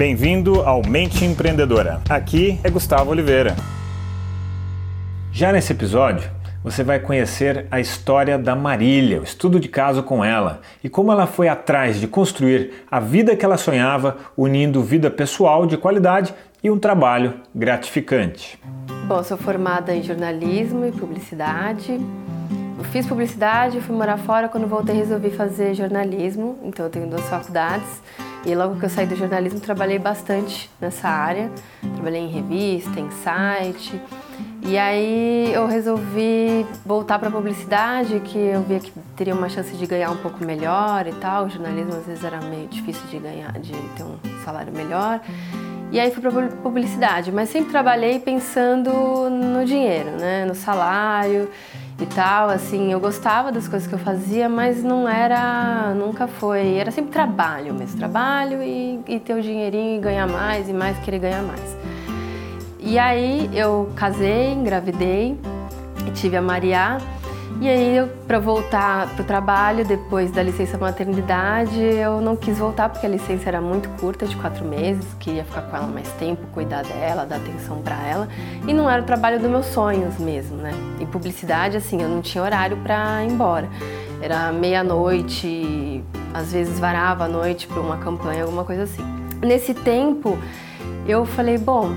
Bem-vindo ao Mente Empreendedora. Aqui é Gustavo Oliveira. Já nesse episódio, você vai conhecer a história da Marília, o estudo de caso com ela e como ela foi atrás de construir a vida que ela sonhava, unindo vida pessoal de qualidade e um trabalho gratificante. Bom, sou formada em jornalismo e publicidade. Fiz publicidade, fui morar fora. Quando voltei, resolvi fazer jornalismo. Então, eu tenho duas faculdades. E logo que eu saí do jornalismo, trabalhei bastante nessa área. Trabalhei em revista, em site. E aí eu resolvi voltar para a publicidade, que eu via que teria uma chance de ganhar um pouco melhor e tal. O jornalismo às vezes era meio difícil de ganhar, de ter um salário melhor. E aí fui para publicidade, mas sempre trabalhei pensando no dinheiro, né, no salário e tal, assim, eu gostava das coisas que eu fazia, mas não era, nunca foi, era sempre trabalho mesmo, trabalho e, e ter o dinheirinho e ganhar mais e mais querer ganhar mais. E aí eu casei, engravidei, tive a Maria e aí, para voltar para o trabalho, depois da licença maternidade, eu não quis voltar porque a licença era muito curta, de quatro meses, queria ficar com ela mais tempo, cuidar dela, dar atenção para ela. E não era o trabalho dos meus sonhos mesmo, né? Em publicidade, assim, eu não tinha horário para ir embora. Era meia-noite, às vezes varava a noite para uma campanha, alguma coisa assim. Nesse tempo, eu falei, bom,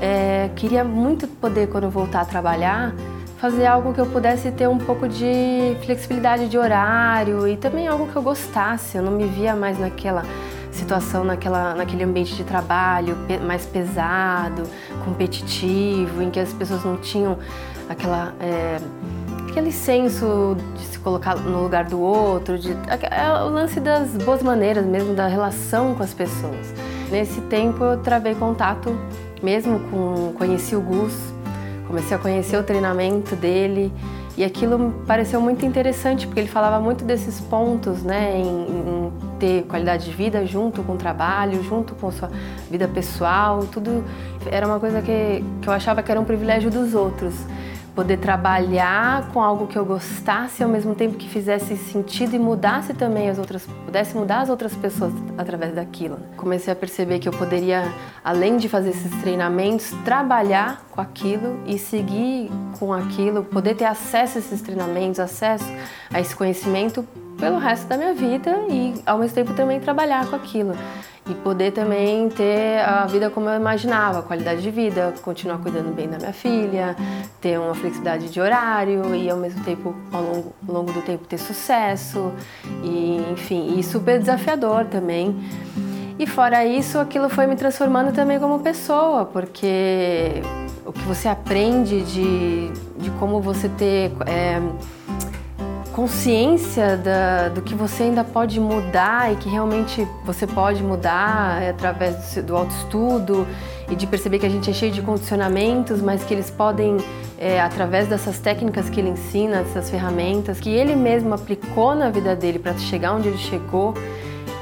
é, queria muito poder, quando voltar a trabalhar, fazer algo que eu pudesse ter um pouco de flexibilidade de horário e também algo que eu gostasse. Eu não me via mais naquela situação, naquela, naquele ambiente de trabalho mais pesado, competitivo, em que as pessoas não tinham aquela. É, aquele senso de se colocar no lugar do outro, de, é o lance das boas maneiras mesmo, da relação com as pessoas. Nesse tempo eu travei contato mesmo com. conheci o Gus, comecei a conhecer o treinamento dele e aquilo pareceu muito interessante porque ele falava muito desses pontos, né, em, em, ter qualidade de vida junto com o trabalho, junto com sua vida pessoal, tudo era uma coisa que, que eu achava que era um privilégio dos outros poder trabalhar com algo que eu gostasse ao mesmo tempo que fizesse sentido e mudasse também as outras, pudesse mudar as outras pessoas através daquilo. Comecei a perceber que eu poderia, além de fazer esses treinamentos, trabalhar com aquilo e seguir com aquilo, poder ter acesso a esses treinamentos, acesso a esse conhecimento pelo resto da minha vida e ao mesmo tempo também trabalhar com aquilo e poder também ter a vida como eu imaginava, qualidade de vida, continuar cuidando bem da minha filha, ter uma flexibilidade de horário e ao mesmo tempo ao longo, ao longo do tempo ter sucesso e enfim, e super desafiador também. E fora isso, aquilo foi me transformando também como pessoa, porque o que você aprende de, de como você ter é, consciência da, do que você ainda pode mudar e que realmente você pode mudar através do, do autoestudo e de perceber que a gente é cheio de condicionamentos, mas que eles podem, é, através dessas técnicas que ele ensina, dessas ferramentas, que ele mesmo aplicou na vida dele para chegar onde ele chegou,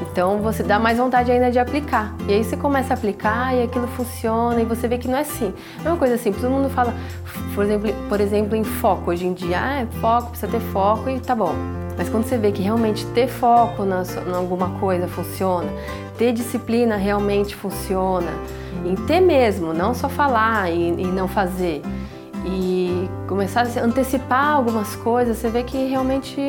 então você dá mais vontade ainda de aplicar. E aí você começa a aplicar e aquilo funciona e você vê que não é assim. É uma coisa assim, todo mundo fala, por exemplo, por exemplo em foco. Hoje em dia, ah, é foco, precisa ter foco e tá bom. Mas quando você vê que realmente ter foco na, em alguma coisa funciona, ter disciplina realmente funciona, em ter mesmo, não só falar e, e não fazer, e começar a antecipar algumas coisas, você vê que realmente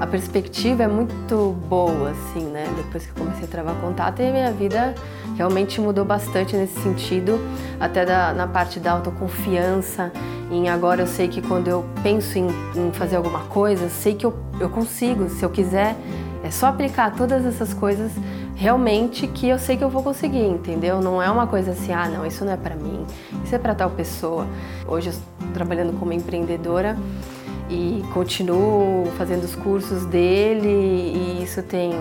a perspectiva é muito boa, assim, né? Depois que eu comecei a travar contato, e a minha vida realmente mudou bastante nesse sentido, até da, na parte da autoconfiança. Em agora eu sei que quando eu penso em, em fazer alguma coisa, sei que eu, eu consigo, se eu quiser, é só aplicar todas essas coisas realmente que eu sei que eu vou conseguir, entendeu? Não é uma coisa assim, ah, não, isso não é para mim, isso é para tal pessoa. Hoje eu trabalhando como empreendedora e continuo fazendo os cursos dele e isso tem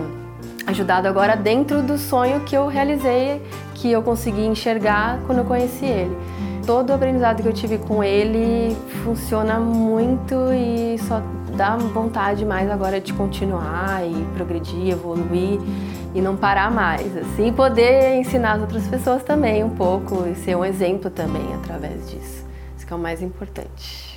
ajudado agora dentro do sonho que eu realizei, que eu consegui enxergar quando eu conheci ele. Todo o aprendizado que eu tive com ele funciona muito e só dá vontade mais agora de continuar e progredir, evoluir e não parar mais, assim, poder ensinar as outras pessoas também um pouco e ser um exemplo também através disso. Isso que é o mais importante.